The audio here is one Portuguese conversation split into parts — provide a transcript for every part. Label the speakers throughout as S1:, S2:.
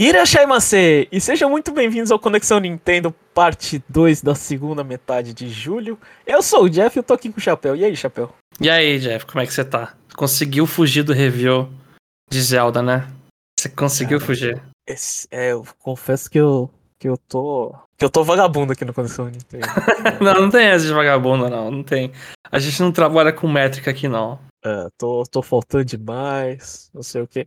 S1: Irashaimase! E sejam muito bem-vindos ao Conexão Nintendo, parte 2 da segunda metade de julho. Eu sou o Jeff e eu tô aqui com o Chapéu. E aí, Chapéu?
S2: E aí, Jeff, como é que você tá? Conseguiu fugir do review de Zelda, né? Você conseguiu
S1: Cara,
S2: fugir.
S1: Esse- é, eu confesso que eu, que eu tô. Que eu tô vagabundo aqui no Conexão Nintendo.
S2: Não, não tem essa de vagabundo, não. Não tem. A gente não trabalha com métrica aqui, não.
S1: É, tô, tô faltando demais, não sei o quê.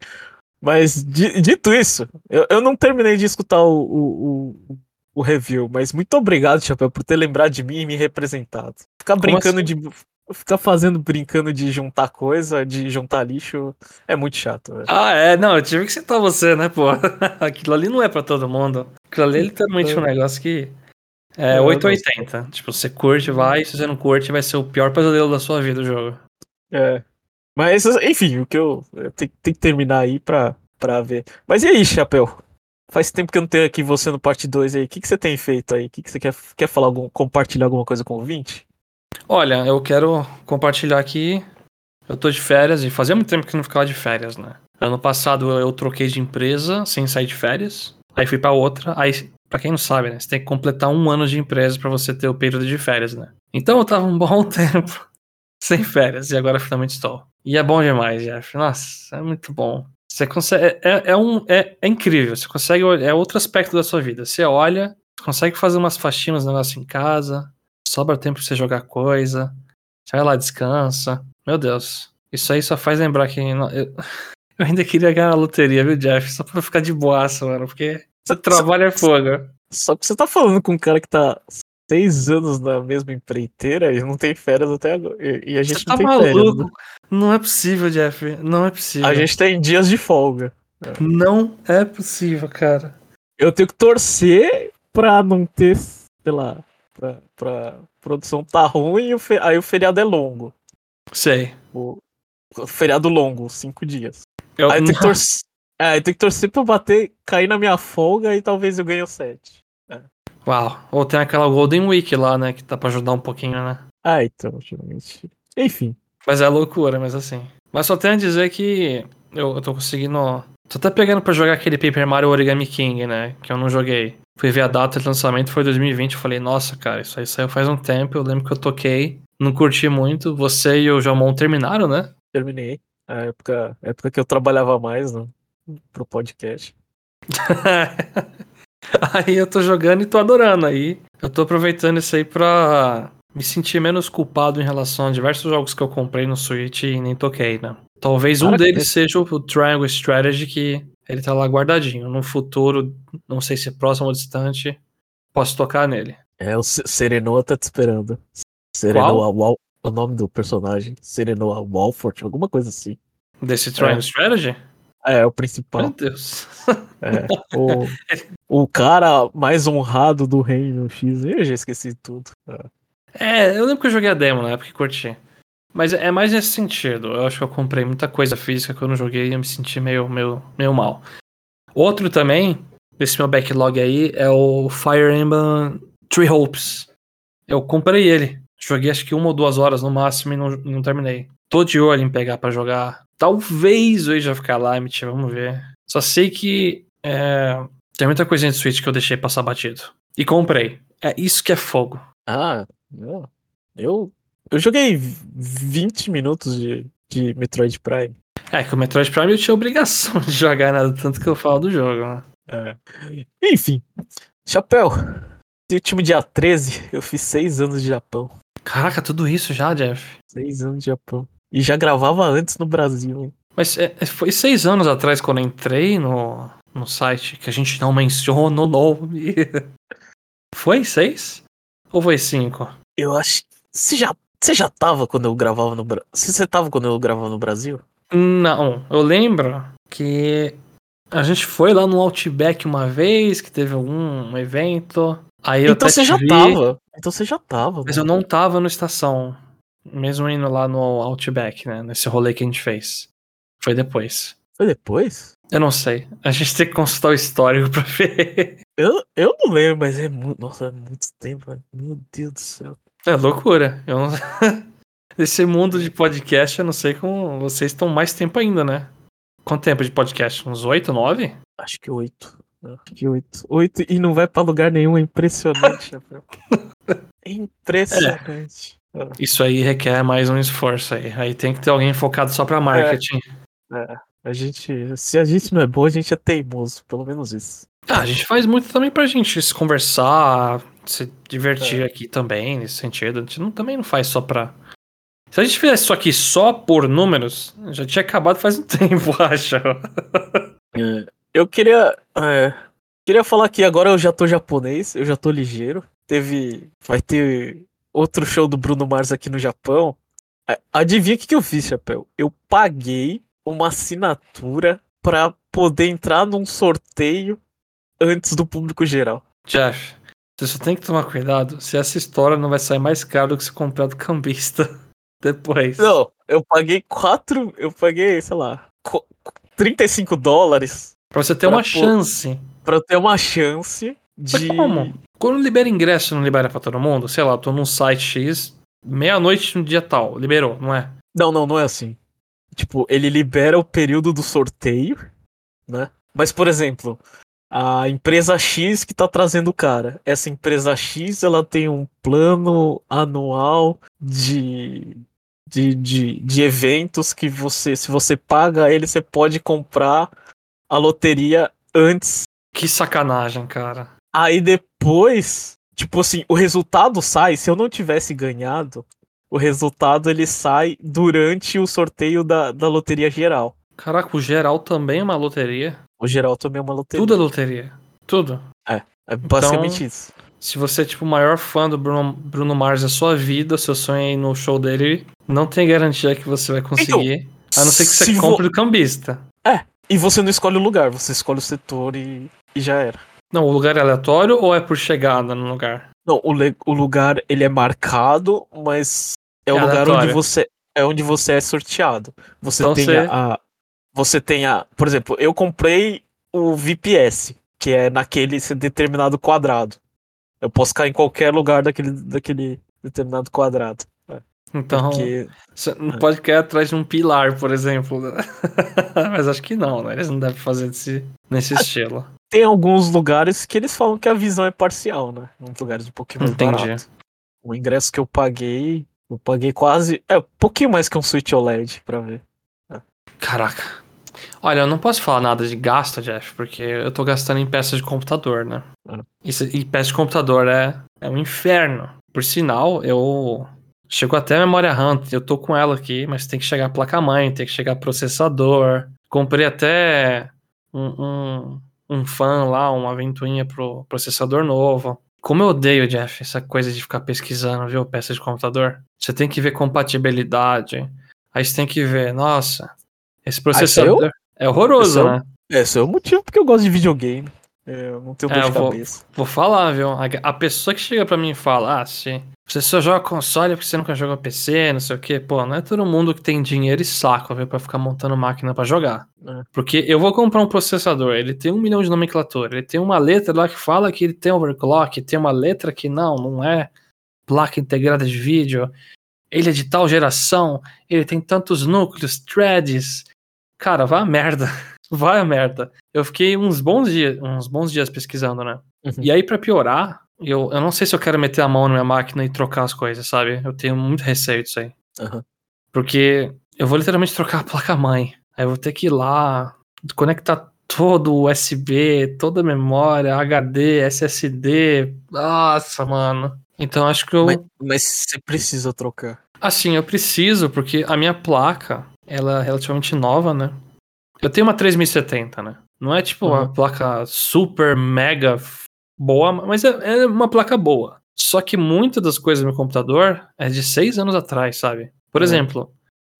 S1: Mas, di- dito isso, eu, eu não terminei de escutar o, o, o, o review, mas muito obrigado, Chapéu, por ter lembrado de mim e me representado. Ficar brincando
S2: assim?
S1: de. Ficar fazendo, brincando de juntar coisa, de juntar lixo, é muito chato, velho.
S2: Ah, é, não, eu tive que citar você, né, pô? Aquilo ali não é pra todo mundo. Aquilo ali é literalmente um negócio que. É
S1: É, eu
S2: 880. Tipo, você curte, vai, se você não curte, vai ser o pior pesadelo da sua vida o jogo.
S1: É. Mas, enfim, o que eu. eu tenho que terminar aí pra, pra ver. Mas e aí, Chapéu? Faz tempo que eu não tenho aqui você no parte 2 aí. O que, que você tem feito aí? O que, que você quer, quer falar, algum, compartilhar alguma coisa com o ouvinte?
S2: Olha, eu quero compartilhar aqui. Eu tô de férias e fazia muito tempo que eu não ficava de férias, né? Ano passado eu troquei de empresa sem sair de férias. Aí fui pra outra. Aí, pra quem não sabe, né? Você tem que completar um ano de empresa pra você ter o período de férias, né? Então eu tava um bom tempo sem férias e agora finalmente estou. E é bom demais, Jeff. Nossa, é muito bom. Você consegue. É, é- é um, é, é incrível. Você consegue. olhar- É outro aspecto da sua vida. Você olha, consegue fazer umas faxinas, negócio em casa. Sobra tempo pra você jogar coisa. Você vai lá, descansa. Meu Deus. Isso aí só faz lembrar que. Eu, eu ainda queria ganhar a loteria, viu, Jeff? Só pra ficar de boaça, mano. Porque você trabalha é fogo.
S1: Só que você tá falando com um cara que tá seis anos na mesma empreiteira e não tem férias até agora. E, e a gente
S2: Você
S1: não
S2: tá
S1: tem férias. né?
S2: maluco? Não é possível, Jeff. Não é possível.
S1: A gente tem dias de folga.
S2: Não é possível, cara.
S1: Eu tenho que torcer pra não ter, sei lá, pra, pra produção tá ruim e aí o feriado é longo.
S2: Sei.
S1: O, o feriado longo, cinco dias.
S2: Eu,
S1: Aí eu tenho que torcer. É, eu tenho que torcer pra bater, cair na minha folga e talvez eu ganhe o 7.
S2: Uau. Ou tem aquela Golden Week lá, né? Que dá pra ajudar um pouquinho, né?
S1: Ah, então, geralmente. Enfim.
S2: Mas é loucura, mas assim. Mas só tenho a dizer que eu, eu tô conseguindo. Tô até pegando pra jogar aquele Paper Mario Origami King, né? Que eu não joguei. Fui ver a data de lançamento, foi 2020. Eu falei, nossa, cara, isso aí saiu faz um tempo. Eu lembro que eu toquei, não curti muito. Você e o Jomon terminaram, né?
S1: Terminei. A época, a época que eu trabalhava mais no, pro podcast.
S2: aí eu tô jogando e tô adorando. Aí eu tô aproveitando isso aí pra me sentir menos culpado em relação a diversos jogos que eu comprei no Switch e nem toquei, né? Talvez um
S1: Caraca,
S2: deles seja o Triangle Strategy, que ele tá lá guardadinho. No futuro, não sei se é próximo ou distante, posso tocar nele.
S1: É, o Se- Serenoa tá te esperando. Serenoa? Wal. O nome do personagem. Serenoa Walford, alguma coisa assim.
S2: Desse Triangle Strategy?
S1: É, o
S2: Meu
S1: principal.
S2: Deus.
S1: É. O, o cara mais honrado do reino X. Eu já esqueci tudo. É.
S2: É, eu lembro que eu joguei a demo na época e curti. Mas é mais nesse sentido. Eu acho que eu comprei muita coisa física que eu não joguei e eu me senti meio, meio, meio mal. Outro também, desse meu backlog aí, é o Fire Emblem Three Hopes. Eu comprei ele. Joguei acho que uma ou duas horas no máximo e não, não terminei. Tô de olho em pegar pra jogar. Talvez hoje já ficar lá, MT, vamos ver. Só sei que é, tem muita coisinha de Switch que eu deixei passar batido. E comprei. É isso que é fogo.
S1: Ah. Eu, eu joguei 20 minutos de, de Metroid Prime.
S2: É que o Metroid Prime eu tinha obrigação de jogar nada, tanto que eu falo do jogo, né?
S1: É. Enfim. Chapéu. No último dia 13, eu fiz 6 anos de Japão.
S2: Caraca, tudo isso já, Jeff.
S1: 6 anos de Japão. E já gravava antes no Brasil?
S2: Mas é, é, foi seis anos atrás quando eu entrei no, no site que a gente não menciona o nome. Foi seis? Ou foi cinco?
S1: Eu acho. Você já, você já tava quando eu gravava no Brasil? Você tava quando eu gravava no Brasil?
S2: Não, eu lembro que a gente foi lá no Outback uma vez, que teve algum evento. Aí eu
S1: então você já
S2: vi,
S1: tava. Então você já tava.
S2: Mas eu
S1: mano.
S2: não tava no estação. Mesmo indo lá no Outback, né? Nesse rolê que a gente fez. Foi depois.
S1: Foi depois?
S2: Eu não sei. A gente tem que consultar o histórico pra ver.
S1: Eu, eu não lembro, mas é muito. Nossa, é muito tempo, velho. Meu Deus do céu.
S2: É loucura. Eu não... Nesse mundo de podcast, eu não sei como vocês estão mais tempo ainda, né? Quanto tempo de podcast? Uns 8, 9?
S1: Acho que oito. Acho que oito. Oito e não vai pra lugar nenhum, é impressionante. É impressionante.
S2: Isso aí requer mais um esforço aí. Aí tem que ter alguém focado só pra marketing.
S1: É, a gente, se a gente não é bom, a gente é teimoso, pelo menos isso.
S2: Ah, a gente faz muito também pra gente se conversar, se divertir
S1: É.
S2: aqui também, nesse sentido. A gente não, também não faz só pra. Se a gente fizesse isso aqui só por números, já tinha acabado faz um tempo, acho.
S1: Eu queria. é, queria falar que agora eu já tô japonês, eu já tô ligeiro. Teve. Vai ter outro show do Bruno Mars aqui no Japão. Adivinha o que, que eu fiz, Chapéu? Eu paguei uma assinatura pra poder entrar num sorteio antes do público geral.
S2: Jeff, você só tem que tomar cuidado se essa história não vai sair mais caro do que se comprar do cambista depois.
S1: Não, eu paguei quatro. Eu paguei, sei lá, co- 35 dólares
S2: Pra você ter
S1: Pra
S2: uma
S1: pô-
S2: chance.
S1: pra eu ter uma chance
S2: Mas
S1: de.
S2: como? Quando libera ingresso, não libera pra todo mundo? Sei lá, eu tô num site X, meia-noite no dia tal, liberou, não é?
S1: Não, não, não é assim. Tipo, ele libera o período do sorteio, né? Mas, por exemplo, a empresa X que tá trazendo o cara. Essa empresa X, ela tem um plano anual de, de, de, de eventos que você, se você paga ele, você pode comprar a loteria antes.
S2: Que sacanagem, cara.
S1: Aí depois, tipo assim, o resultado sai, se eu não tivesse ganhado, o resultado ele sai durante o sorteio da, da loteria geral.
S2: Caraca, o geral também é uma loteria.
S1: O geral também é uma loteria.
S2: Tudo é loteria. Tudo.
S1: É basicamente
S2: Então-
S1: isso.
S2: Se você é tipo o maior fã do Bruno, Bruno Mars da sua vida, seu sonho é ir no show dele, não tem garantia que você vai conseguir. a não ser que você
S1: se vo-
S2: compre do cambista.
S1: E você não escolhe o lugar, você escolhe o setor e, e já era.
S2: Não, o lugar é aleatório ou é por chegada no lugar?
S1: Não, o, o lugar ele é marcado, mas é o
S2: É
S1: lugar onde
S2: aleatório.
S1: você é onde você é sorteado. Você
S2: Então
S1: tem
S2: você-
S1: a, a- você tem a, por exemplo, eu comprei o VPS, que é naquele determinado quadrado. Eu posso cair em qualquer lugar daquele, daquele determinado quadrado.
S2: Então,
S1: Porque
S2: você não pode cair atrás de um pilar, por exemplo. Mas acho que não, né? Eles não devem fazer desse, nesse estilo.
S1: tem alguns lugares que eles falam que a visão é parcial, né? Uns lugares um pouquinho mais
S2: Entendi.
S1: barato. O ingresso que eu paguei, eu paguei quase, é um pouquinho mais que um Switch OLED pra ver.
S2: Caraca. Olha, eu não posso falar nada de gasto, Jeff, porque eu tô gastando em peças de computador, né?
S1: Ah.
S2: Isso, e peça de computador é, é um inferno. Por sinal, eu. Chegou até a memória RAM, eu tô com ela aqui, mas tem que chegar a placa-mãe, tem que chegar processador. Comprei até um, um, um fan lá, uma ventoinha pro processador novo. Como eu odeio, Jeff, essa coisa de ficar pesquisando, viu, peça de computador. Você tem que ver compatibilidade. Aí você tem que ver, nossa, esse processador é horroroso,
S1: Esse é o-
S2: né?
S1: Esse é o motivo porque eu gosto de videogame. É, Eu não tenho
S2: É,
S1: dor de
S2: vou-
S1: cabeça.
S2: Vou falar, viu? A, a pessoa que chega pra mim e fala, ah, se você só joga console porque você nunca jogou PC, não sei o quê. Pô, não é todo mundo que tem dinheiro e saco, viu, pra ficar montando máquina pra jogar.
S1: É.
S2: Porque eu vou comprar um processador, ele tem um milhão de nomenclatura, ele tem uma letra lá que fala que ele tem overclock, tem uma letra que não, não é placa integrada de vídeo, ele é de tal geração, ele tem tantos núcleos, threads. Cara, vai a merda. Vai a merda. Eu fiquei uns bons dias, uns bons dias pesquisando, né?
S1: Uhum.
S2: E aí, pra piorar, eu, eu não sei se eu quero meter a mão na minha máquina e trocar as coisas, sabe? Eu tenho muito receio disso aí.
S1: Aham.
S2: Porque eu vou literalmente trocar a placa-mãe. Aí eu vou ter que ir lá, conectar todo o USB, toda a memória, HD, SSD. Nossa, mano. Então acho que eu.
S1: Mas, mas você precisa trocar.
S2: Assim, eu preciso, porque a minha placa, ela é relativamente nova, né? Eu tenho uma 3070, né? Não é tipo uma
S1: Uhum.
S2: placa super mega boa, mas é, é uma placa boa. Só que muitas das coisas do meu computador é de seis anos atrás, sabe? Por
S1: Uhum.
S2: exemplo,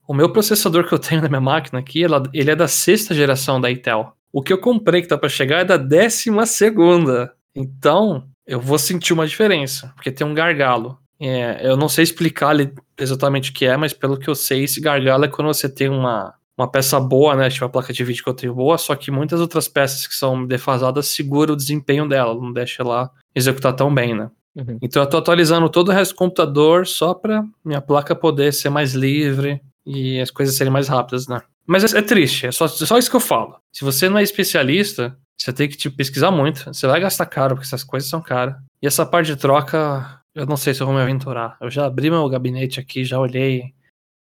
S2: o meu processador que eu tenho na minha máquina aqui, ela- ele é da sexta geração da Intel. O que eu comprei que tá pra chegar é da décima segunda. Então, eu vou sentir uma diferença, porque tem um gargalo. É, eu não sei explicar ali exatamente o que é, mas pelo que eu sei, esse gargalo é quando você tem uma, uma peça boa, né? Tipo a placa de vídeo que eu tenho boa, só que muitas outras peças que são defasadas seguram o desempenho dela, não deixa ela executar tão bem, né?
S1: Uhum.
S2: Então eu tô atualizando todo o resto do computador só pra minha placa poder ser mais livre e as coisas serem mais rápidas, né? Mas é, é triste, é só, só isso que eu falo. Se você não é especialista, você tem que tipo, pesquisar muito. Você vai gastar caro, porque essas coisas são caras. E essa parte de troca, eu não sei se eu vou me aventurar. Eu já abri meu gabinete aqui, já olhei,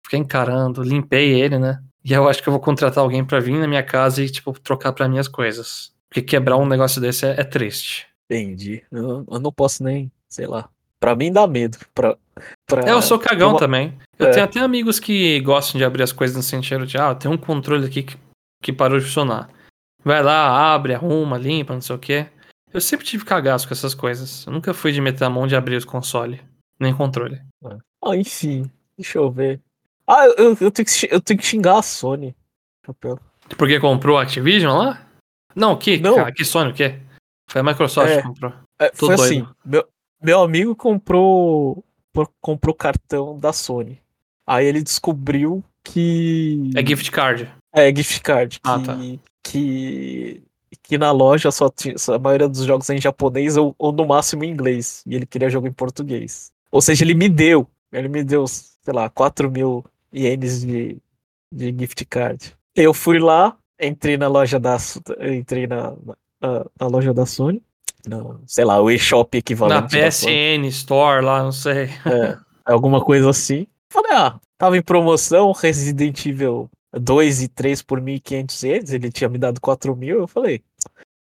S2: fiquei encarando, limpei ele, né? E eu acho que eu vou contratar alguém para vir na minha casa e, tipo, trocar para minhas coisas. Porque quebrar um negócio desse é, é triste.
S1: Entendi. Eu, eu, não posso nem, sei lá. Pra mim dá medo. Pra, pra...
S2: É, eu sou cagão Uma... também. Eu é. tenho até amigos que gostam de abrir as coisas no sentido de, ah, tem um controle aqui que, que parou de funcionar. Vai lá, abre, arruma, limpa, não sei o quê. Eu sempre tive cagaço com essas coisas. Eu nunca fui de meter a mão de abrir os consoles, nem controle.
S1: Ah, enfim, deixa eu ver. Ah, eu, eu, tenho, que, eu tenho que xingar a Sony.
S2: Porque comprou a Activision lá? Não, que? Não. Cara, que Sony o quê? Foi a Microsoft
S1: é,
S2: que comprou.
S1: É, foi doido. assim, meu, meu amigo comprou comprou cartão da Sony. Aí ele descobriu que.
S2: É gift card.
S1: É, gift card.
S2: Ah,
S1: que,
S2: tá.
S1: que que na loja só tinha a maioria dos jogos é em japonês ou, ou no máximo em inglês. E ele queria jogo em português. Ou seja, ele me deu. Ele me deu, sei lá, 4 mil ienes de, de gift card. Eu fui lá, entrei na loja da. Entrei na, na, na loja da Sony. No, sei lá, o eShop equivalente.
S2: Na PSN Store lá, não sei.
S1: É, alguma coisa assim. Falei, ah, tava em promoção Resident Evil 2 e 3 por 1.500 ienes, ele tinha me dado 4 mil, eu falei,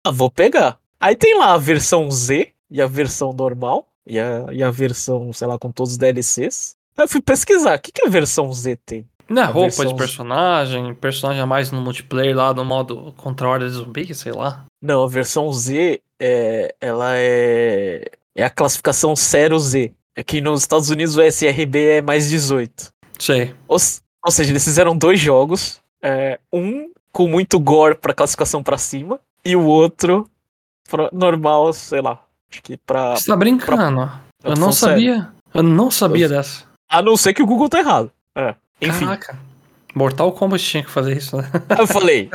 S1: ah, vou pegar. Aí tem lá a versão Z e a versão normal, e a, e a versão, sei lá, com todos os DLCs. Aí eu fui pesquisar, o que, que a versão Z tem?
S2: Não é roupa versão... de personagem, personagem a mais no multiplayer lá no modo contra ordem de zumbi, sei lá.
S1: Não, a versão Z, é, ela é, é a classificação 0Z. É que nos Estados Unidos o SRB é mais 18.
S2: Sei.
S1: Ou, ou seja, eles fizeram dois jogos. É, um com muito gore pra classificação pra cima. E o outro pra normal, sei lá. Acho que pra.
S2: Você tá brincando? Pra, eu não sabia. Eu não sabia eu, dessa.
S1: A não ser que o Google tá errado. É. Enfim. Caraca.
S2: Mortal Kombat tinha que fazer isso, né?
S1: Eu falei.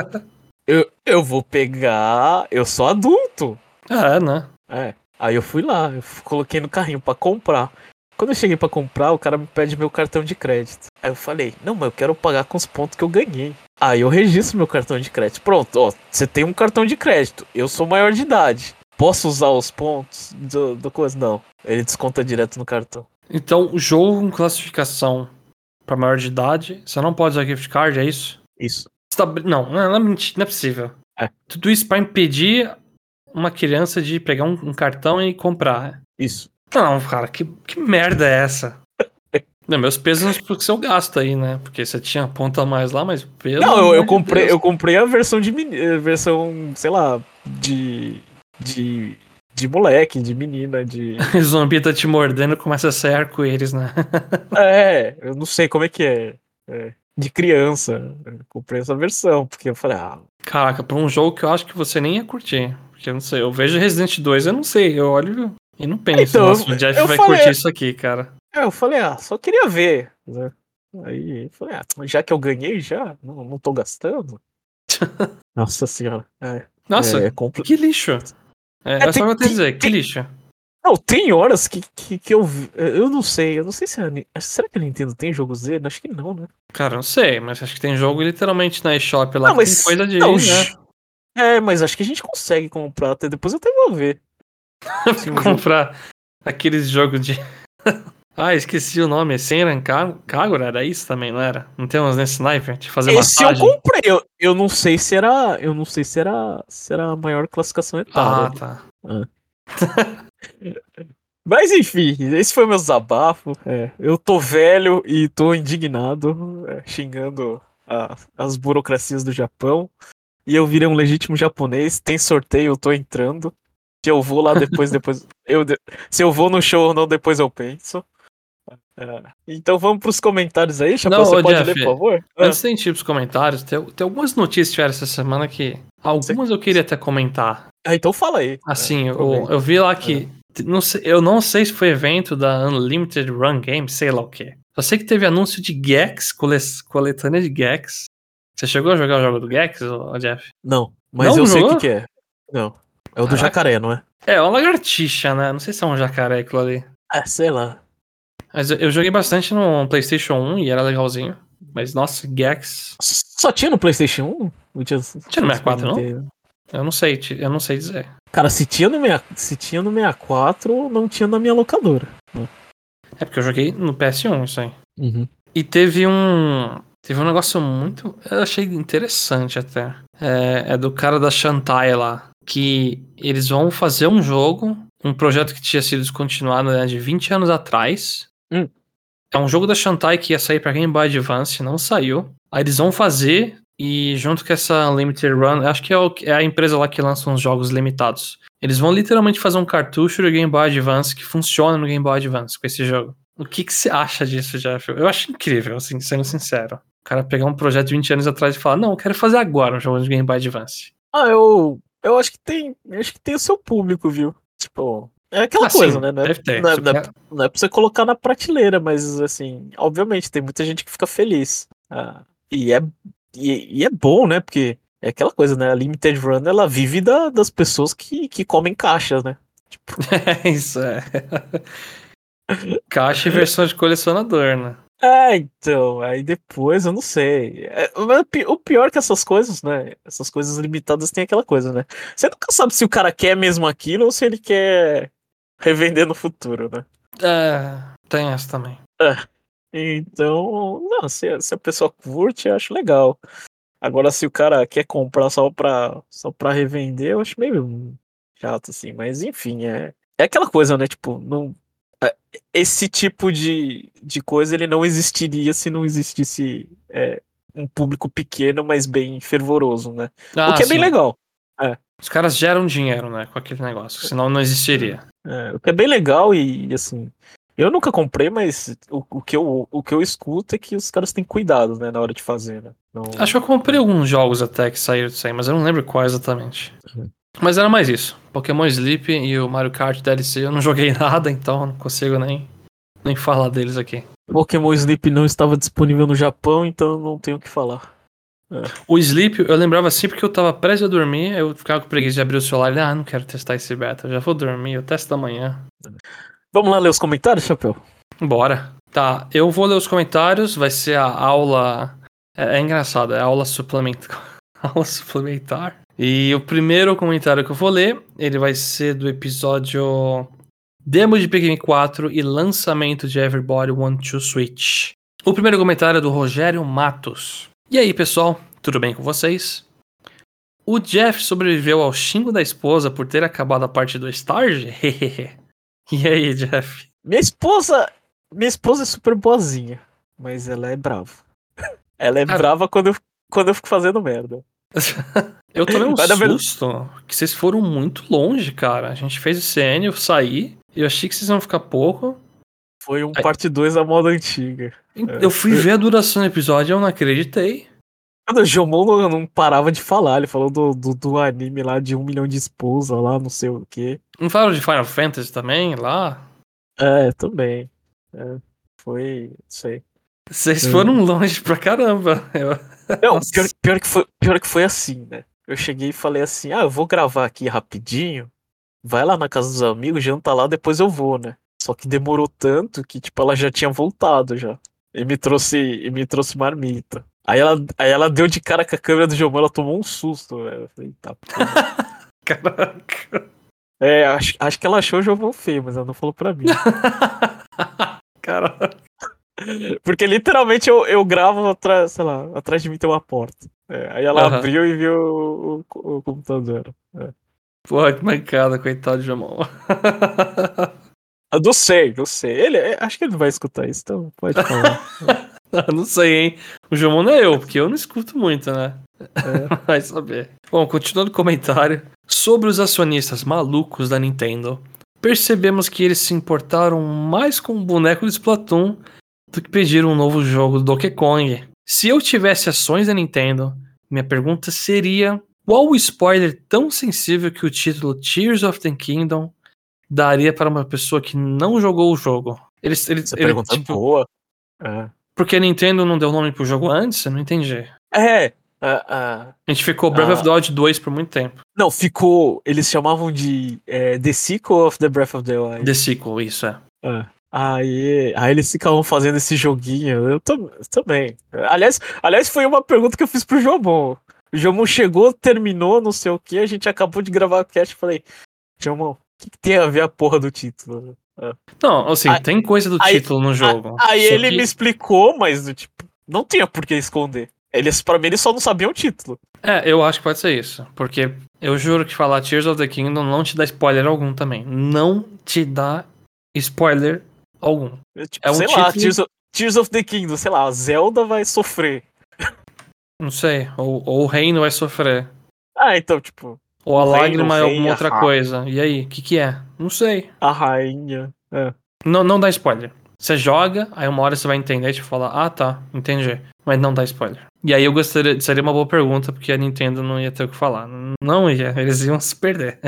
S1: eu, eu vou pegar. Eu sou adulto.
S2: É, né?
S1: É. Aí eu fui lá, eu coloquei no carrinho para comprar. Quando eu cheguei para comprar, o cara me pede meu cartão de crédito. Aí eu falei, não, mas eu quero pagar com os pontos que eu ganhei. Aí eu registro meu cartão de crédito. Pronto, ó, você tem um cartão de crédito. Eu sou maior de idade. Posso usar os pontos do, do coisa? Não. Ele desconta direto no cartão.
S2: Então, o jogo com classificação para maior de idade, você não pode usar gift card, é isso?
S1: Isso.
S2: Não, não é, não é possível.
S1: É.
S2: Tudo isso para impedir uma criança de pegar um, um cartão e comprar.
S1: Isso.
S2: Não, cara, que, que merda é essa? Não, meus pesos porque seu gasto aí, né? Porque você tinha ponta mais lá, mas
S1: peso. Não, eu, eu comprei, eu comprei a versão de eh, versão, sei lá, de de de moleque, de menina, de
S2: o zumbi tá te mordendo, começa a sair arco-íris, né?
S1: é, eu não sei como é que é. é de criança. Eu comprei essa versão, porque eu falei, ah,
S2: caraca, pra um jogo que eu acho que você nem ia curtir. Porque eu não sei, eu vejo Resident 2, eu não sei, eu olho e não penso, então, nossa, o Jeff vai falei, curtir isso aqui, cara.
S1: É, eu falei, ah, só queria ver. Né? Aí falei, ah, já que eu ganhei já, não, não tô gastando. Nossa senhora. É,
S2: Nossa, é, compl... que lixo. É, é, é só que dizer, que lixo.
S1: Não, tem horas que, que, que eu eu não sei, eu não sei se a, será que a Nintendo tem jogo Z? Acho que não, né?
S2: Cara, não sei, mas acho que tem jogo literalmente na eShop lá, não, mas, tem coisa de,
S1: não, né? É, mas acho que a gente consegue comprar, até depois eu até vou ver.
S2: comprar aqueles jogos de. Ah, esqueci o nome. Senran Kagura, era isso também, não era? Não tem uns nesse sniper de fazer Esse
S1: massagem? eu comprei. Eu, eu não sei se era. Eu não sei se era, se era a maior classificação etária.
S2: Ah, tá.
S1: Ah. Mas enfim, esse foi meu desabafo. É, eu tô velho e tô indignado, é, xingando a, as burocracias do Japão. E eu virei um legítimo japonês. Tem sorteio, eu tô entrando. Se eu vou lá depois, depois. Eu, se eu vou no show ou não, depois eu penso. É. Então vamos pros comentários aí, Chapéu, você pode Jeff, ler, por favor?
S2: Antes de ir pros comentários, tem, tem algumas notícias que tiveram essa semana que. Algumas eu queria até comentar.
S1: Ah, então fala aí.
S2: Assim, é, eu, eu vi lá que. É. Não sei, eu não sei se foi evento da Unlimited Run Game, sei lá o que. Só sei que teve anúncio de Gex, coletânea de Gex. Você chegou a jogar o jogo do Gex, Jeff?
S1: Não, mas não eu jogou? sei o que, que é. Não. É o do jacaré, não é?
S2: É, é uma lagartixa, né? Não sei se é um jacaré aquilo ali.
S1: É, sei lá.
S2: Mas eu, joguei bastante no PlayStation 1 e era legalzinho. Mas, nossa, Gex.
S1: Só tinha no PlayStation 1? Não
S2: tinha, tinha no 64, não? Eu não sei, eu não sei dizer.
S1: Cara, se tinha no, se tinha no 64, não tinha na minha locadora.
S2: É porque eu joguei no PS1 isso aí.
S1: Uhum.
S2: E teve um. Teve um negócio muito. Eu achei interessante até. É, é do cara da Shantae lá. Que eles vão fazer um jogo, um projeto que tinha sido descontinuado né, de 20 anos atrás.
S1: Hum.
S2: É um jogo da Shantae que ia sair pra Game Boy Advance, não saiu. Aí eles vão fazer e junto com essa Limited Run, acho que é, é, a empresa lá que lança uns jogos limitados. Eles vão literalmente fazer um cartucho do Game Boy Advance que funciona no Game Boy Advance com esse jogo. O que, que você acha disso, Jeff? Eu acho incrível, assim, sendo sincero. O cara pegar um projeto de 20 anos atrás e falar, não, eu quero fazer agora um jogo de Game Boy Advance.
S1: Ah, eu. Eu acho que tem. Acho que tem o seu público, viu? Tipo. É aquela ah, coisa, né? Não é,
S2: ter.
S1: Não é, não, é, não é pra você colocar na prateleira, mas assim, obviamente, tem muita gente que fica feliz. Ah, e é e, e, é bom, né? Porque é aquela coisa, né? A Limited Run ela vive da, das pessoas que, que comem caixas, né?
S2: Tipo... É, isso é. Caixa e versão de colecionador, né?
S1: É, então, aí depois eu não sei. É, o pior é que essas coisas, né? Essas coisas limitadas tem aquela coisa, né? Você nunca sabe se o cara quer mesmo aquilo ou se ele quer revender no futuro, né?
S2: É, tem essa também.
S1: É. Então, não, se, se a pessoa curte, eu acho legal. Agora, se o cara quer comprar só pra, só pra revender, eu acho meio chato, assim. Mas, enfim, é, é aquela coisa, né? Tipo, não, é, esse tipo de, de coisa ele não existiria se não existisse é, um público pequeno, mas bem fervoroso, né? Ah, o que é bem legal. É.
S2: Os caras geram dinheiro, né, com aquele negócio, senão não existiria.
S1: É, o que é bem legal e, assim, eu nunca comprei, mas o, o, que eu, o que eu escuto é que os caras têm cuidado, né, na hora de fazer, né?
S2: Não... Acho que eu comprei alguns jogos até que saíram disso aí, mas eu não lembro qual exatamente. Uhum. Mas era mais isso. Pokémon Sleep e o Mario Kart DLC eu não joguei nada, então não consigo nem, nem falar deles aqui.
S1: Pokémon Sleep não estava disponível no Japão, então não tenho o que falar.
S2: É. O Sleep, eu lembrava sempre que eu tava prestes a dormir, eu ficava com preguiça de abrir o celular e ah, não quero testar esse beta, já vou dormir, eu testo amanhã.
S1: Vamos lá ler os comentários, Chapéu?
S2: Bora. Tá, eu vou ler os comentários, vai ser a aula. É, é engraçado, é a aula suplementar. aula suplementar. E o primeiro comentário que eu vou ler, ele vai ser do episódio Demo de Pikmin 4 e lançamento de Everybody Want to Switch. O primeiro comentário é do Rogério Matos. E aí, pessoal, tudo bem com vocês? O Jeff sobreviveu ao xingo da esposa por ter acabado a parte do Starge? E aí, Jeff?
S1: Minha esposa. Minha esposa é super boazinha, mas ela é brava. Ela é Cara... brava quando eu, quando eu fico fazendo merda.
S2: eu tomei um susto que vocês foram muito longe, cara. A gente fez o CN, eu saí, eu achei que vocês iam ficar pouco.
S1: Foi um Aí... parte 2 da moda antiga.
S2: Eu fui ver a duração do episódio e eu não acreditei.
S1: O Jomon não, não, parava de falar, ele falou do, do, do, anime lá de um milhão de esposa lá, não sei o quê.
S2: Não falaram de Final Fantasy também lá?
S1: É, também. É, foi. sei.
S2: Vocês foram longe pra caramba. Eu...
S1: Não, pior, pior, que foi, pior que foi assim, né? Eu cheguei e falei assim: ah, eu vou gravar aqui rapidinho. Vai lá na casa dos amigos, janta lá, depois eu vou, né? Só que demorou tanto que, tipo, ela já tinha voltado já. E me trouxe, e me trouxe marmita. Aí ela, aí ela deu de cara com a câmera do Giovanni, ela tomou um susto, velho. Eu falei, tá.
S2: Caraca.
S1: É, acho, acho que ela achou o Giovanni feio, mas ela não falou pra mim.
S2: Caraca.
S1: Porque literalmente eu, eu gravo atrás, sei lá, atrás de mim tem uma porta. É, aí ela uhum. abriu e viu o, o, o computador. É.
S2: Pô, que mancada, coitado de Jamon.
S1: eu não sei, não sei. Ele, acho que ele vai escutar isso, então pode falar.
S2: não sei, hein? O João não é eu, porque eu não escuto muito, né? É. Vai saber. Bom, continuando o comentário. Sobre os acionistas malucos da Nintendo, percebemos que eles se importaram mais com o boneco de Splatoon do que pedir um novo jogo do Donkey Kong. Se eu tivesse ações da Nintendo, minha pergunta seria: qual o spoiler tão sensível que o título Tears of the Kingdom daria para uma pessoa que não jogou o jogo?
S1: Eles, eles, Essa ele, pergunta é tipo, boa.
S2: É. Porque a Nintendo não deu nome pro jogo antes? Eu não entendi.
S1: É.
S2: Uh, uh, a gente ficou Breath uh, of the Wild 2 por muito tempo.
S1: Não, ficou. Eles chamavam de é, The Sequel of the Breath of the Wild.
S2: The Sequel, isso é.
S1: é. Aí, aí eles ficavam fazendo esse joguinho. Eu tam- também. Aliás, aliás, foi uma pergunta que eu fiz pro Jomon. O Jomon chegou, terminou, não sei o que. A gente acabou de gravar o cast. Falei, Jomon, que, que tem a ver a porra do título?
S2: Não, assim,
S1: Aí-
S2: tem coisa do
S1: aí-
S2: título no jogo.
S1: Aí ele
S2: que-
S1: me explicou, mas tipo, não tinha por que esconder. Eles, pra mim, eles só não sabiam o título.
S2: É, eu acho que pode ser isso. Porque eu juro que falar Tears of the Kingdom não te dá spoiler algum também. Não te dá spoiler algum.
S1: Eu, tipo,
S2: É um
S1: sei lá,
S2: título-
S1: Tears of, Tears of the Kingdom, sei lá, a Zelda vai sofrer.
S2: Não sei. Ou, ou o reino vai sofrer.
S1: Ah, então, tipo,
S2: Ou a lágrima é alguma outra coisa. E aí, o que, que é? Não sei.
S1: a rainha. É.
S2: Não, não dá spoiler. Você joga, aí uma hora você vai entender e tipo, falar, ah tá, entendi. Mas não dá spoiler. E aí eu gostaria, seria uma boa pergunta, porque a Nintendo não ia ter o que falar. Não ia, eles iam se perder.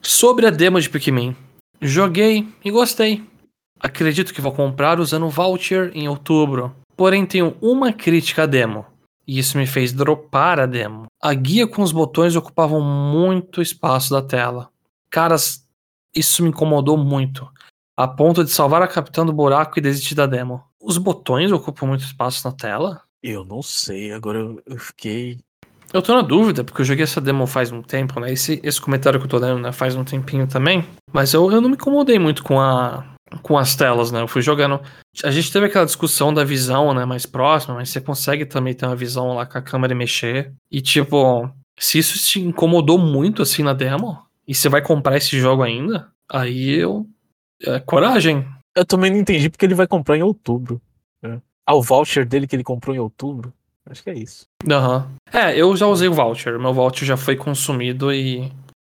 S2: Sobre a demo de Pikmin. Joguei e gostei. Acredito que vou comprar usando o voucher em outubro. Porém, tenho uma crítica à demo. E isso me fez dropar a demo. A guia com os botões ocupavam muito espaço da tela. Caras, isso me incomodou muito. A ponto de salvar a capitã do buraco e desistir da demo. Os botões ocupam muito espaço na tela?
S1: Eu não sei, agora eu, eu fiquei.
S2: Eu tô na dúvida, porque eu joguei essa demo faz um tempo, né? Esse, esse comentário que eu tô dando né, faz um tempinho também. Mas eu, eu não me incomodei muito com, a, com as telas, né? Eu fui jogando. A gente teve aquela discussão da visão, né? Mais próxima, mas você consegue também ter uma visão lá com a câmera e mexer. E tipo, se isso te incomodou muito assim na demo, e você vai comprar esse jogo ainda, aí eu. É coragem.
S1: Eu também não entendi porque ele vai comprar em outubro. né? Ah, o voucher dele que ele comprou em outubro? Acho que é isso.
S2: Aham. É, eu já usei o voucher. Meu voucher já foi consumido e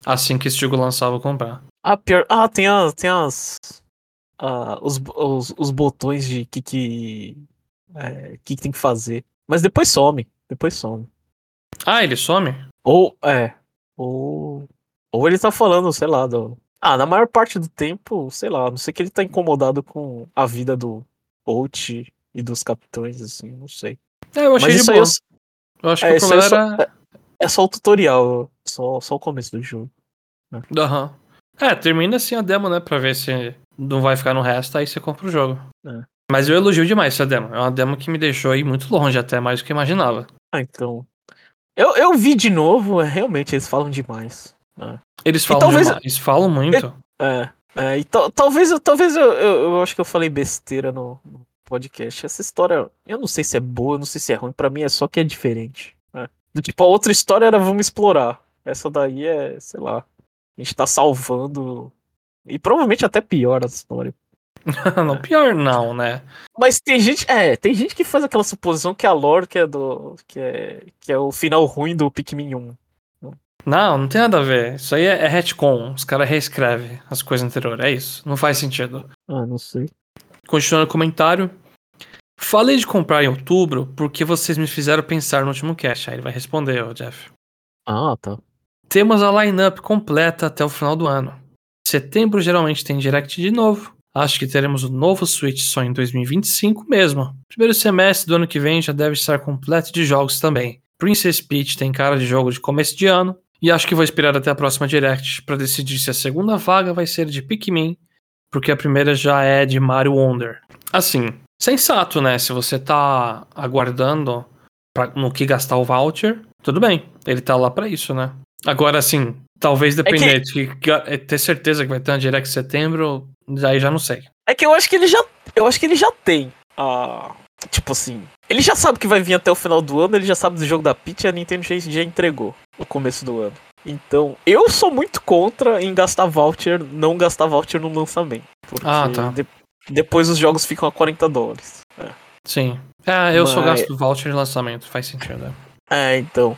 S2: assim que esse jogo lançar, eu vou comprar.
S1: Ah, pior. Ah, tem as. Tem as. Ah, os, os, os botões de que que. é, que que tem que fazer. Mas depois some. Depois some.
S2: Ah, ele some?
S1: Ou, é. Ou. Ou ele tá falando, sei lá, do. Ah, na maior parte do tempo, sei lá, não sei que ele tá incomodado com a vida do Out e dos capitães, assim, não sei.
S2: É, eu achei
S1: Mas
S2: de boa.
S1: eu,
S2: Eu acho
S1: é,
S2: que o problema
S1: eu
S2: era.
S1: é só o tutorial, só, só o começo do jogo.
S2: Aham. É, termina assim a demo, né? Pra ver se não vai ficar no resto, aí você compra o jogo.
S1: É.
S2: Mas eu elogio demais essa demo. É uma demo que me deixou aí muito longe, até mais do que eu imaginava.
S1: Ah, então. Eu, eu vi de novo, é, realmente eles falam demais.
S2: Eles falam
S1: talvez-
S2: demais, falam muito.
S1: É, é e tal- talvez, eu- talvez eu, eu, eu acho que eu falei besteira no, no podcast. Essa história, eu não sei se é boa, eu não sei se é ruim, pra mim é só que é diferente. né? Tipo, a outra história era vamos explorar. Essa daí é, sei lá, a gente tá salvando. E provavelmente até pior a história.
S2: não, pior não, né?
S1: Mas tem gente, é, tem gente que faz aquela suposição que a lore que é do que é que é o final ruim do Pikmin 1.
S2: Não, não tem nada a ver. Isso aí é, é retcon. Os caras reescrevem as coisas anteriores. É isso. Não faz sentido.
S1: Ah, não sei.
S2: Continuando o comentário. Falei de comprar em outubro porque vocês me fizeram pensar no último cast. Aí ele vai responder, ó, Jeff.
S1: Ah, tá.
S2: Temos a lineup completa até o final do ano. Setembro geralmente tem Direct de novo. Acho que teremos o novo Switch só em 2025 mesmo. Primeiro semestre do ano que vem já deve estar completo de jogos também. Princess Peach tem cara de jogo de começo de ano. E acho que vou esperar até a próxima Direct para decidir se a segunda vaga vai ser de Pikmin, porque a primeira já é de Mario Wonder. Assim, sensato, né? Se você tá aguardando pra, no que gastar o voucher, tudo bem. Ele tá lá pra isso, né? Agora, assim, talvez depender de que, ga- é ter certeza que vai ter uma Direct em setembro, aí já não sei.
S1: É que eu acho que ele já. Eu acho que ele já tem a. Tipo assim. Ele já sabe que vai vir até o final do ano, ele já sabe do jogo da Peach e a Nintendo já, já entregou no começo do ano. Então, eu sou muito contra em gastar voucher, não gastar voucher no lançamento. Porque
S2: Ah, tá.
S1: de- depois os jogos ficam a 40 dólares.
S2: Sim. É, eu só
S1: Mas-
S2: gasto voucher de lançamento, faz sentido. né?
S1: É, então.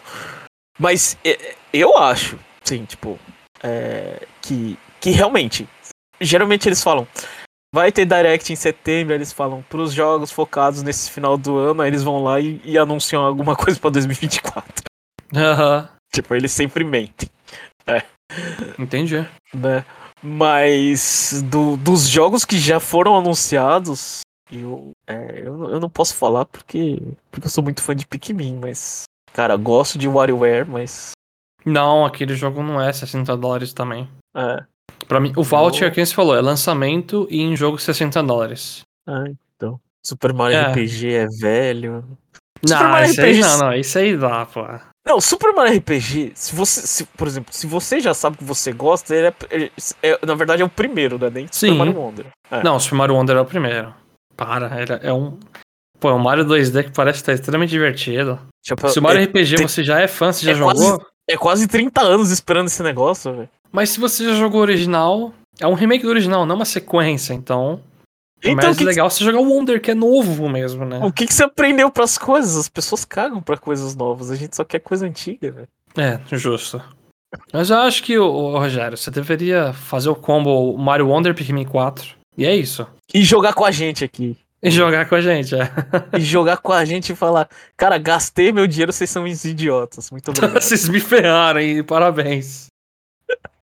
S1: Mas é, eu acho, sim, tipo, é, que, que realmente, geralmente eles falam, vai ter Direct em setembro, eles falam, pros jogos focados nesse final do ano, aí eles vão lá e, e anunciam alguma coisa pra 2024.
S2: Aham,
S1: Tipo, eles sempre mentem,
S2: entendi.
S1: né? Mas do- dos jogos que já foram anunciados, eu, é, eu, não- eu não posso falar porque, porque eu sou muito fã de Pikmin, mas, cara, gosto de WarioWare, mas
S2: Não, aquele jogo não é 60 dólares também.
S1: É.
S2: Pra mim, o voucher,
S1: Oh.
S2: quem você falou, é lançamento e em jogo 60 dólares.
S1: Ah, então. Super Mario
S2: É.
S1: RPG é velho. Super
S2: Não,
S1: Mario
S2: isso aí
S1: RPG
S2: não, não, isso aí dá, pô.
S1: Não, Super Mario RPG, se você, se, por exemplo, se você já sabe que você gosta, ele é, ele é- na verdade é o primeiro, né? Nem
S2: Sim.
S1: Super Mario Wonder. É.
S2: Não, Super Mario Wonder é o primeiro. Para, ele é um. Pô, é um Mario 2D que parece estar extremamente divertido.
S1: Tipo,
S2: Se o Mario
S1: é,
S2: RPG
S1: tem-
S2: você já é fã, você já
S1: é
S2: jogou.
S1: quase- é quase 30 anos esperando esse negócio, velho.
S2: Mas se você já jogou o original, é um remake do original, não uma sequência, então. É
S1: Então,
S2: mais
S1: o que, que-
S2: legal você jogar o Wonder, que é novo mesmo, né?
S1: o que, que você aprendeu pras coisas? As pessoas cagam pra coisas novas, a gente só quer coisa antiga, velho.
S2: É, justo. Mas eu acho que, ô, Rogério, você deveria fazer o combo Mario Wonder Pikmin 4. E é isso.
S1: E jogar com a gente aqui.
S2: E jogar com a gente, é.
S1: E jogar com a gente e falar, cara, gastei meu dinheiro, vocês são uns idiotas. Muito obrigado.
S2: Vocês me ferraram, hein? Parabéns.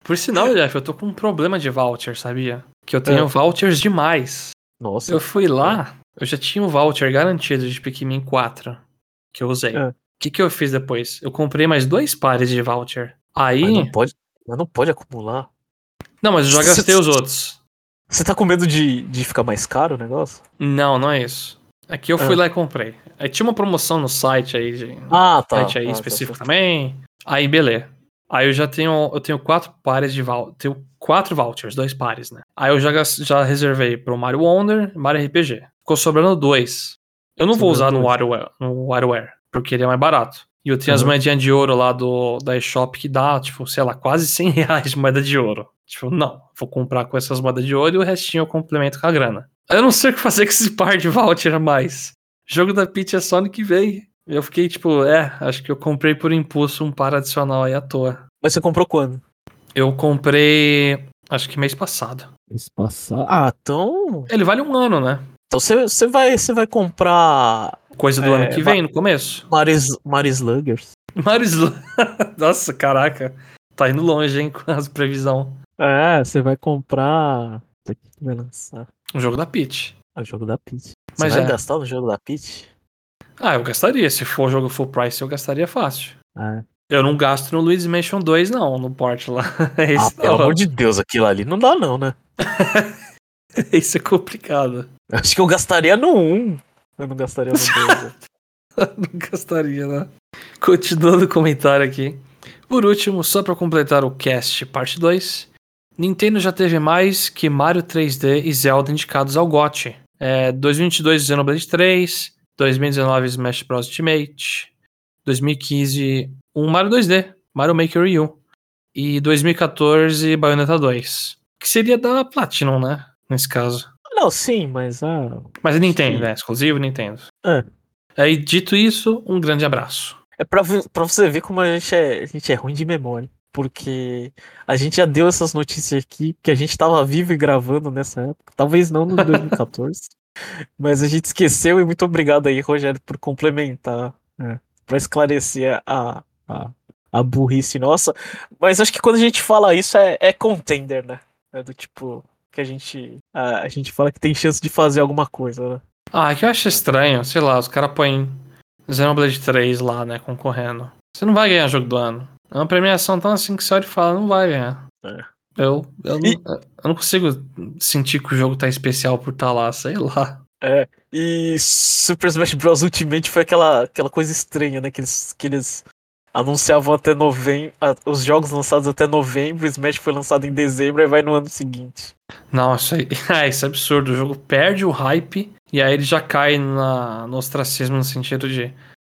S2: Por sinal, Jeff, eu tô com um problema de voucher, sabia? Que eu tenho
S1: É.
S2: vouchers demais.
S1: Nossa.
S2: Eu fui lá, eu já tinha um voucher garantido de Pikmin 4 que eu usei. O
S1: É.
S2: que, que eu fiz depois? Eu comprei mais dois pares de voucher. Aí.
S1: Mas
S2: Não,
S1: não pode, mas não pode acumular.
S2: mas eu já gastei os outros.
S1: Você tá com medo de, de ficar mais caro o negócio?
S2: Não, não é isso. Aqui eu fui
S1: Ah.
S2: lá e comprei. Aí tinha uma promoção no site aí, de,
S1: Ah, tá.
S2: site aí
S1: Ah, tá,
S2: específico
S1: tá.
S2: também. Aí, beleza. Aí eu já tenho, eu tenho quatro pares de vouchers. Tenho quatro vouchers, dois pares, né? Aí eu já, já reservei pro Mario Wonder e Mario RPG. Ficou sobrando dois. Eu não vou usar
S1: Sobrando
S2: no
S1: dois.
S2: WarioWare, no WarioWare, porque ele é mais barato. E eu tenho as
S1: Uhum.
S2: moedinhas de ouro lá do, da eShop que dá, tipo, sei lá, quase 100 reais de moeda de ouro. Tipo, não, vou comprar com essas moedas de ouro e o restinho eu complemento com a grana. Eu não sei o que fazer com esse par de voucher a mais. Jogo da Peach é só ano que vem. Eu fiquei tipo, é, acho que eu comprei por impulso um par adicional aí à toa.
S1: Mas você comprou quando?
S2: Eu comprei, acho que mês passado.
S1: Mês passado. Ah, então.
S2: Ele vale um ano, né?
S1: Então você, você, vai, você vai comprar
S2: Coisa do
S1: É,
S2: ano que vem, no começo.
S1: Maris, Maris Sluggers.
S2: Maris... Nossa, caraca. Tá indo longe, hein, com as previsão.
S1: É, você vai comprar. O que vai lançar?
S2: Jogo da Peach.
S1: É o jogo da Peach. Você
S2: Mas
S1: vai
S2: é.
S1: gastar no jogo da Peach?
S2: Ah, eu gastaria. Se for jogo full price, eu gastaria fácil.
S1: É.
S2: Eu não gasto no Luigi's Mansion 2, não, no port lá.
S1: Ah,
S2: Esse,
S1: pelo
S2: não.
S1: amor de Deus, aquilo ali não dá, não, né?
S2: Esse é complicado.
S1: Acho que eu gastaria no 1. Eu não gastaria no 2.
S2: não gastaria, né? Continuando o comentário aqui. Por último, só pra completar o cast parte 2, Nintendo já teve mais que Mario 3D e Zelda indicados ao GOT. É, 2022 Xenoblade 3, 2019 Smash Bros Ultimate, 2015 um Mario 2D, Mario Maker U e 2014 Bayonetta 2, que seria da Platinum, né? Nesse caso.
S1: Não, sim, mas ah,
S2: Mas é Nintendo,
S1: Sim.
S2: né? Exclusivo Nintendo.
S1: É.
S2: Aí, dito isso, um grande abraço.
S1: é pra, pra você ver como a gente, é, a gente é ruim de memória. Porque a gente já deu essas notícias aqui, que a gente tava vivo e gravando nessa época. Talvez não no 2014. mas a gente esqueceu e muito obrigado aí, Rogério, por complementar. Né, pra esclarecer a, a, a burrice nossa. Mas acho que quando a gente fala isso é, é contender, né? É do tipo. Que a gente, a, a gente fala que tem chance de fazer alguma coisa, né?
S2: Ah, é que eu acho estranho, sei lá, os caras põem Xenoblade 3 lá, né, concorrendo. Você não vai ganhar jogo do ano. É uma premiação tão assim que você olha e fala, não vai ganhar.
S1: É.
S2: Eu, eu,
S1: E-
S2: não, eu não consigo sentir que o jogo tá especial por estar lá, sei lá.
S1: É, e Super Smash Bros. Ultimate foi aquela, aquela coisa estranha, né? Que eles, que eles anunciavam até novembro, os jogos lançados até novembro, o Smash foi lançado em dezembro e vai no ano seguinte.
S2: Não, isso aí, ah, isso é absurdo. O jogo perde o hype e aí ele já cai na, no ostracismo no sentido de.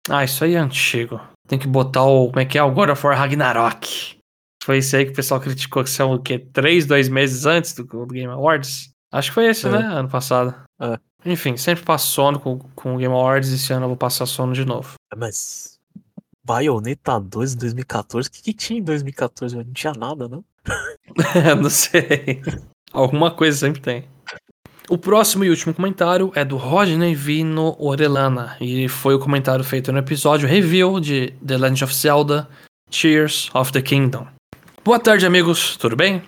S2: Ah, isso aí é antigo. Tem que botar o. Como é que é? O God of War Ragnarok. Foi esse aí que o pessoal criticou que são o quê? Três, dois meses antes do, do Game Awards? Acho que foi esse,
S1: É.
S2: né? Ano passado.
S1: É.
S2: Enfim, sempre passo sono com, com o Game Awards. Esse ano eu vou passar sono de novo.
S1: Mas Bayonetta 2 em 2014, o que, que tinha em 2014? Não tinha nada, não?
S2: não sei. Alguma coisa sempre tem. O próximo e último comentário é do Rodney Vino Orelana. E foi o comentário feito no episódio review de The Legend of Zelda Tears of the Kingdom. Boa tarde, amigos. Tudo bem?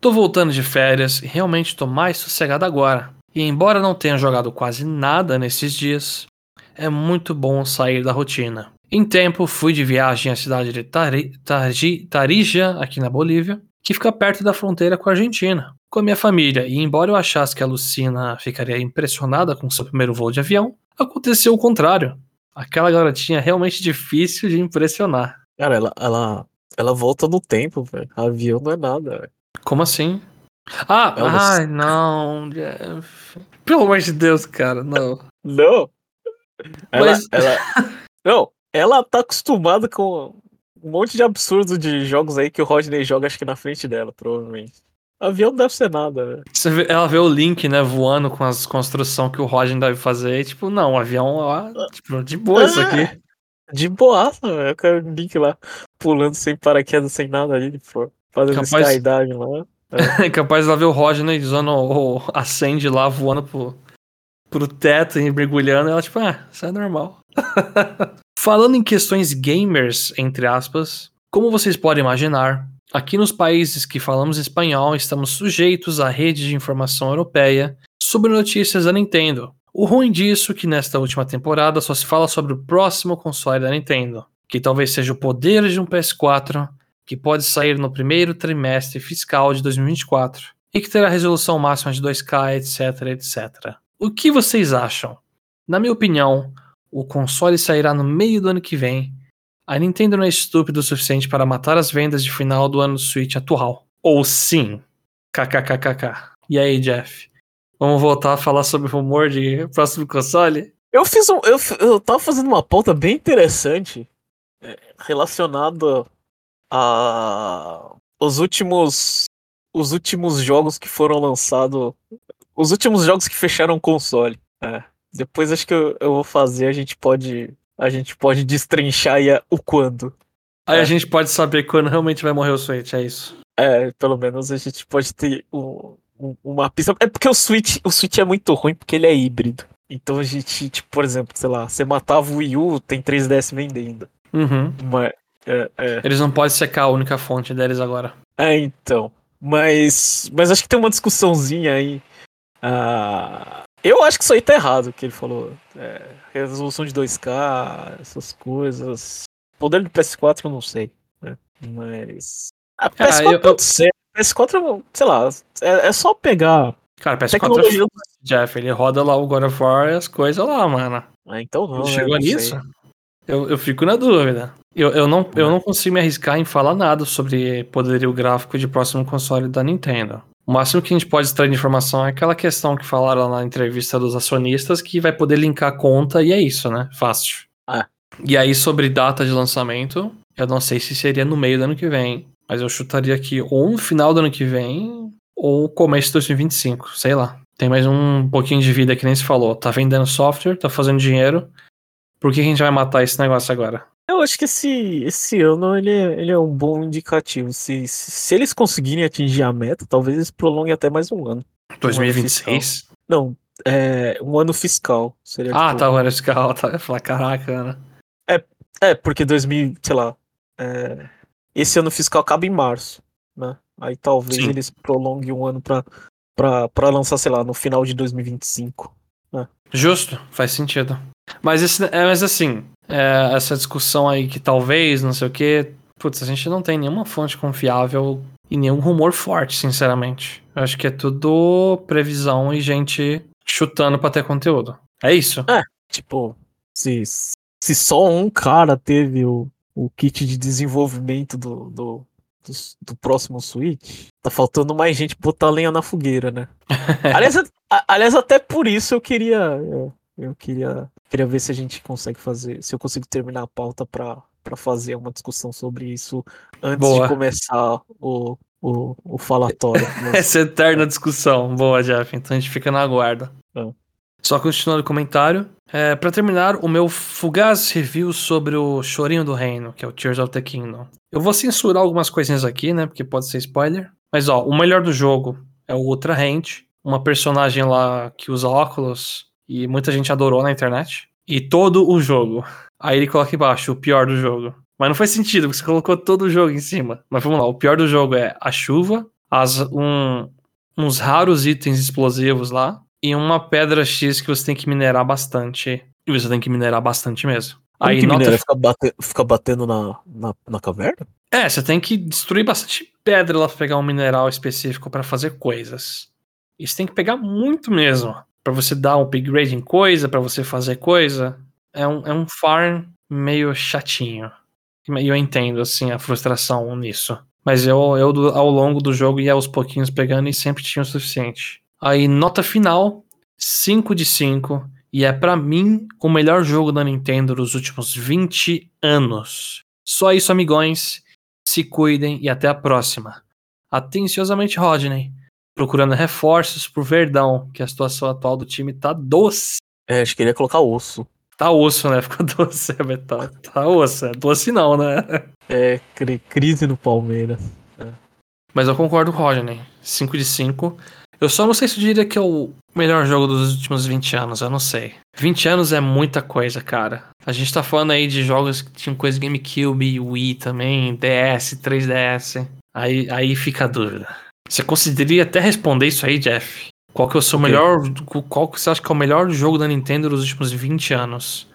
S2: Tô voltando de férias e realmente tô mais sossegado agora. E embora não tenha jogado quase nada nesses dias, é muito bom sair da rotina. Em tempo, fui de viagem à cidade de Tari, Tarji- Tarija, aqui na Bolívia, que fica perto da fronteira com a Argentina, com a minha família. E embora eu achasse que a Lucina ficaria impressionada com seu primeiro voo de avião, aconteceu o contrário. Aquela garotinha é realmente difícil de impressionar.
S1: Cara, ela, ela, ela volta no tempo, velho. Avião não é nada, velho.
S2: Como assim? Ah,
S1: Ela-
S2: ai, não. Pelo amor de Deus, cara, não.
S1: Não! Ela,
S2: Mas-
S1: ela. Não, ela tá acostumada com um monte de absurdo de jogos aí que o Rodney joga, acho que na frente dela, provavelmente. Avião não deve ser nada,
S2: vê- ela vê o Link, né, voando com as construções que o Roger deve fazer, e, tipo, não, o avião, ó, tipo, de boa isso aqui.
S1: De boaça, velho. Eu quero o Link lá pulando sem paraquedas, sem nada ali, pô. Fazendo
S2: Capaz-
S1: skydiving lá.
S2: É capaz de ela ver o Roger, né, usando o, o a Sandy lá, voando pro, pro teto e mergulhando, e ela, tipo, ah, isso é normal. Falando em questões gamers, entre aspas, como vocês podem imaginar, aqui nos países que falamos espanhol estamos sujeitos à rede de informação europeia sobre notícias da Nintendo. O ruim disso é que nesta última temporada só se fala sobre o próximo console da Nintendo, que talvez seja o poder de um PS4 que pode sair no primeiro trimestre fiscal de 2024 e que terá resolução máxima de 2K, etc, etc. O que vocês acham? Na minha opinião, o console sairá no meio do ano que vem. A Nintendo não é estúpida o suficiente para matar as vendas de final do ano do Switch atual. Ou sim? KKKKK. E aí, Jeff? Vamos voltar a falar sobre o rumor de próximo console?
S1: Eu fiz um. Eu, eu tava fazendo uma pauta bem interessante é, relacionada a os últimos. Os últimos jogos que foram lançados. Os últimos jogos que fecharam o console. É. Depois acho que eu, eu vou fazer, a gente pode. A gente pode destrinchar aí a- o quando.
S2: Aí
S1: É.
S2: a gente pode saber quando realmente vai morrer o Switch, é isso.
S1: É, pelo menos a gente pode ter um- um- uma pista. É porque o Switch, o Switch é muito ruim porque ele é híbrido. Então a gente, tipo, por exemplo, sei lá, você matava o Wii U, tem 3DS vendendo.
S2: Uhum.
S1: Mas, é, é,
S2: Eles não podem secar a única fonte deles agora.
S1: é, então. Mas, mas acho que tem uma discussãozinha aí. Ah, eu acho que isso aí tá errado, que ele falou. É, resolução de 2K, essas coisas. Poder do PS4 eu não sei, né? Mas. A PS4
S2: eu- eu-
S1: pode ser. PS4, sei lá, é, é só pegar.
S2: Cara, PS4
S1: Tecnologia.
S2: Jeff, ele roda lá o God of War e as coisas lá, mano.
S1: Ah, então não. né?
S2: Chegou
S1: Não sei.
S2: nisso? Eu, eu fico na dúvida. Eu, eu, não, eu não consigo me arriscar em falar nada sobre poderio gráfico de próximo console da Nintendo. O máximo que a gente pode extrair de informação é aquela questão que falaram na entrevista dos acionistas que vai poder linkar a conta e é isso, né? Fácil.
S1: Ah.
S2: E aí, sobre data de lançamento, eu não sei se seria no meio do ano que vem, mas eu chutaria que ou no final do ano que vem ou começo de 2025, sei lá. Tem mais um pouquinho de vida que nem se falou. Tá vendendo software, tá fazendo dinheiro. Por que a gente vai matar esse negócio agora?
S1: Eu acho que esse, esse ano ele é, ele é um bom indicativo. Se, se, se eles conseguirem atingir a meta, talvez eles prolonguem até mais um ano.
S2: 2026?
S1: Não, é um ano fiscal. Seria,
S2: Ah,
S1: tipo,
S2: tá, o ano fiscal. Tá. Eu ia falar, caraca, né?
S1: É, porque 2000, sei lá. é, esse ano fiscal acaba em março, né? Aí talvez
S2: Sim.
S1: eles prolonguem um ano pra, pra, pra lançar, sei lá, no final de 2025.
S2: Justo, faz sentido. Mas, esse, é, mas assim, é, essa discussão aí que talvez, não sei o quê. Putz, a gente não tem nenhuma fonte confiável e nenhum rumor forte, sinceramente. Eu acho que é tudo previsão e gente chutando pra ter conteúdo. É isso?
S1: Tipo, se, se só um cara teve o, o kit de desenvolvimento do, do, do, do próximo Switch, tá faltando mais gente botar lenha na fogueira, né? aliás, a- aliás, até por isso eu queria. Eu, eu queria, queria ver se a gente consegue fazer. Se eu consigo terminar a pauta pra, pra fazer uma discussão sobre isso antes
S2: Boa.
S1: de começar o, o, o falatório. Mas-
S2: Essa eterna discussão. Boa, Jeff. Então a gente fica na guarda.
S1: Ah.
S2: Só continuando o comentário. É, para terminar, o meu fugaz review sobre o Chorinho do Reino, que é o Tears of the Kingdom. Eu vou censurar algumas coisinhas aqui, né? Porque pode ser spoiler. Mas ó, o melhor do jogo é o Ultra Hand, uma personagem lá que usa óculos e muita gente adorou na internet. E todo o jogo. Aí ele coloca embaixo o pior do jogo. Mas não faz sentido, porque você colocou todo o jogo em cima. Mas vamos lá, o pior do jogo é a chuva, as, um, uns raros itens explosivos lá e uma pedra X que você tem que minerar bastante. E você tem que minerar bastante mesmo.
S1: Como
S2: Aí
S1: que
S2: nota
S1: minério fica, bate- fica batendo na, na, na caverna?
S2: É, você tem que destruir bastante pedra lá pra pegar um mineral específico pra fazer coisas. Isso tem que pegar muito mesmo. Pra você dar um upgrade em coisa, pra você fazer coisa. É um, é um farm meio chatinho. E eu entendo, assim, a frustração nisso. Mas eu, eu ao longo do jogo ia aos pouquinhos pegando e sempre tinha o suficiente. Aí, nota final, 5 de 5. E é pra mim o melhor jogo da Nintendo dos últimos 20 anos. Só isso, amigões. Se cuidem e até a próxima. Atenciosamente, Rodney. Procurando reforços pro Verdão, que a situação atual do time tá doce.
S1: É, acho que ele ia colocar osso.
S2: Tá osso, né? Ficou doce, é, tá, tá osso. É doce não, né?
S1: É, cri- crise no Palmeiras.
S2: Mas eu concordo com o Rodney. 5 de 5. Eu só não sei se eu diria que é o melhor jogo dos últimos 20 anos, eu não sei. 20 anos é muita coisa, cara. A gente tá falando aí de jogos que tinham coisa GameCube, Wii também, DS, 3DS. Aí, aí fica a dúvida. Você conseguiria até responder isso aí, Jeff? Qual que é o seu
S1: O quê?
S2: melhor. Qual que você acha que é o melhor jogo da Nintendo dos últimos 20 anos?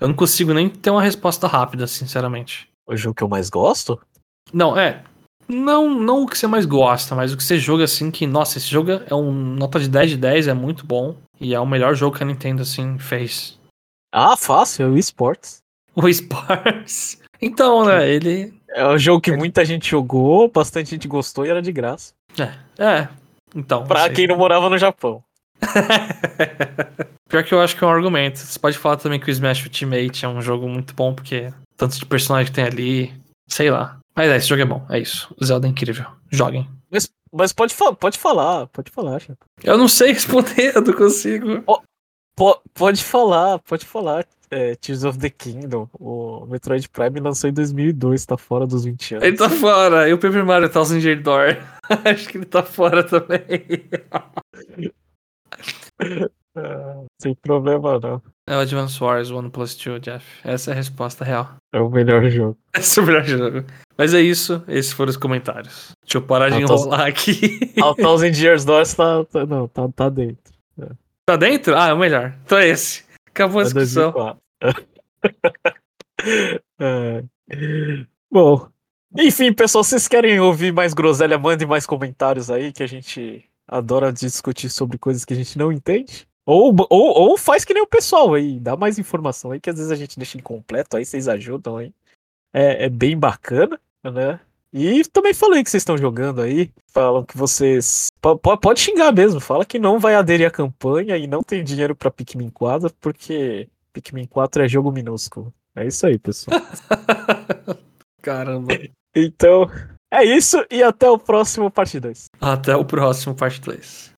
S2: Eu não consigo nem ter uma resposta rápida, sinceramente.
S1: O jogo que eu mais gosto?
S2: Não, é. Não, não o que você mais gosta, mas o que você joga assim que, nossa, esse jogo é um nota de 10 de 10, é muito bom. E é o melhor jogo que a Nintendo, assim, fez.
S1: Ah, fácil, é o esportes.
S2: O Sports. Então, né, ele.
S1: É um jogo que muita gente jogou, bastante gente gostou e era de graça.
S2: É, é. Então.
S1: Pra quem não morava no Japão.
S2: Pior que eu acho que é um argumento. Você pode falar também que o Smash Ultimate é um jogo muito bom, porque tanto de personagem que tem ali. Sei lá. Mas é, esse jogo é bom, é isso. O Zelda é incrível. Joguem.
S1: Mas, mas pode, fa pode falar, pode falar, Chapa.
S2: Eu não sei responder, eu não consigo.
S1: Po- pode falar, pode falar. É, Tears of the Kingdom, o Metroid Prime lançou em 2002, tá fora dos 20 anos.
S2: Ele tá fora. E o Paper Mario Thousand Year Door. Acho que ele tá fora também.
S1: Ah, sem problema não.
S2: É o Advance Wars 1 Plus 2, Jeff. Essa é a resposta real.
S1: É o melhor jogo.
S2: Esse é o melhor jogo. Mas é isso. Esses foram os comentários. Deixa eu parar de enrolar aqui.
S1: A Thousand Years Door tá, tá- não, tá, tá dentro.
S2: Tá dentro? Ah, é o melhor. Então é esse. Acabou a
S1: É
S2: discussão.
S1: 2004. É. Bom, enfim, pessoal, vocês querem ouvir mais groselha? Mandem mais comentários aí, que a gente adora discutir sobre coisas que a gente não entende. Ou, ou, ou faz que nem o pessoal aí, dá mais informação aí, que às vezes a gente deixa incompleto, aí vocês ajudam aí. É, é bem bacana, né? E também falei que vocês estão jogando aí. Falam que vocês. po- Pode xingar mesmo. Fala que não vai aderir à campanha e não tem dinheiro pra Pikmin 4, porque Pikmin 4 é jogo minúsculo. É isso aí, pessoal.
S2: Caramba.
S1: Então, é isso e até o próximo parte 2.
S2: Até o próximo parte 2.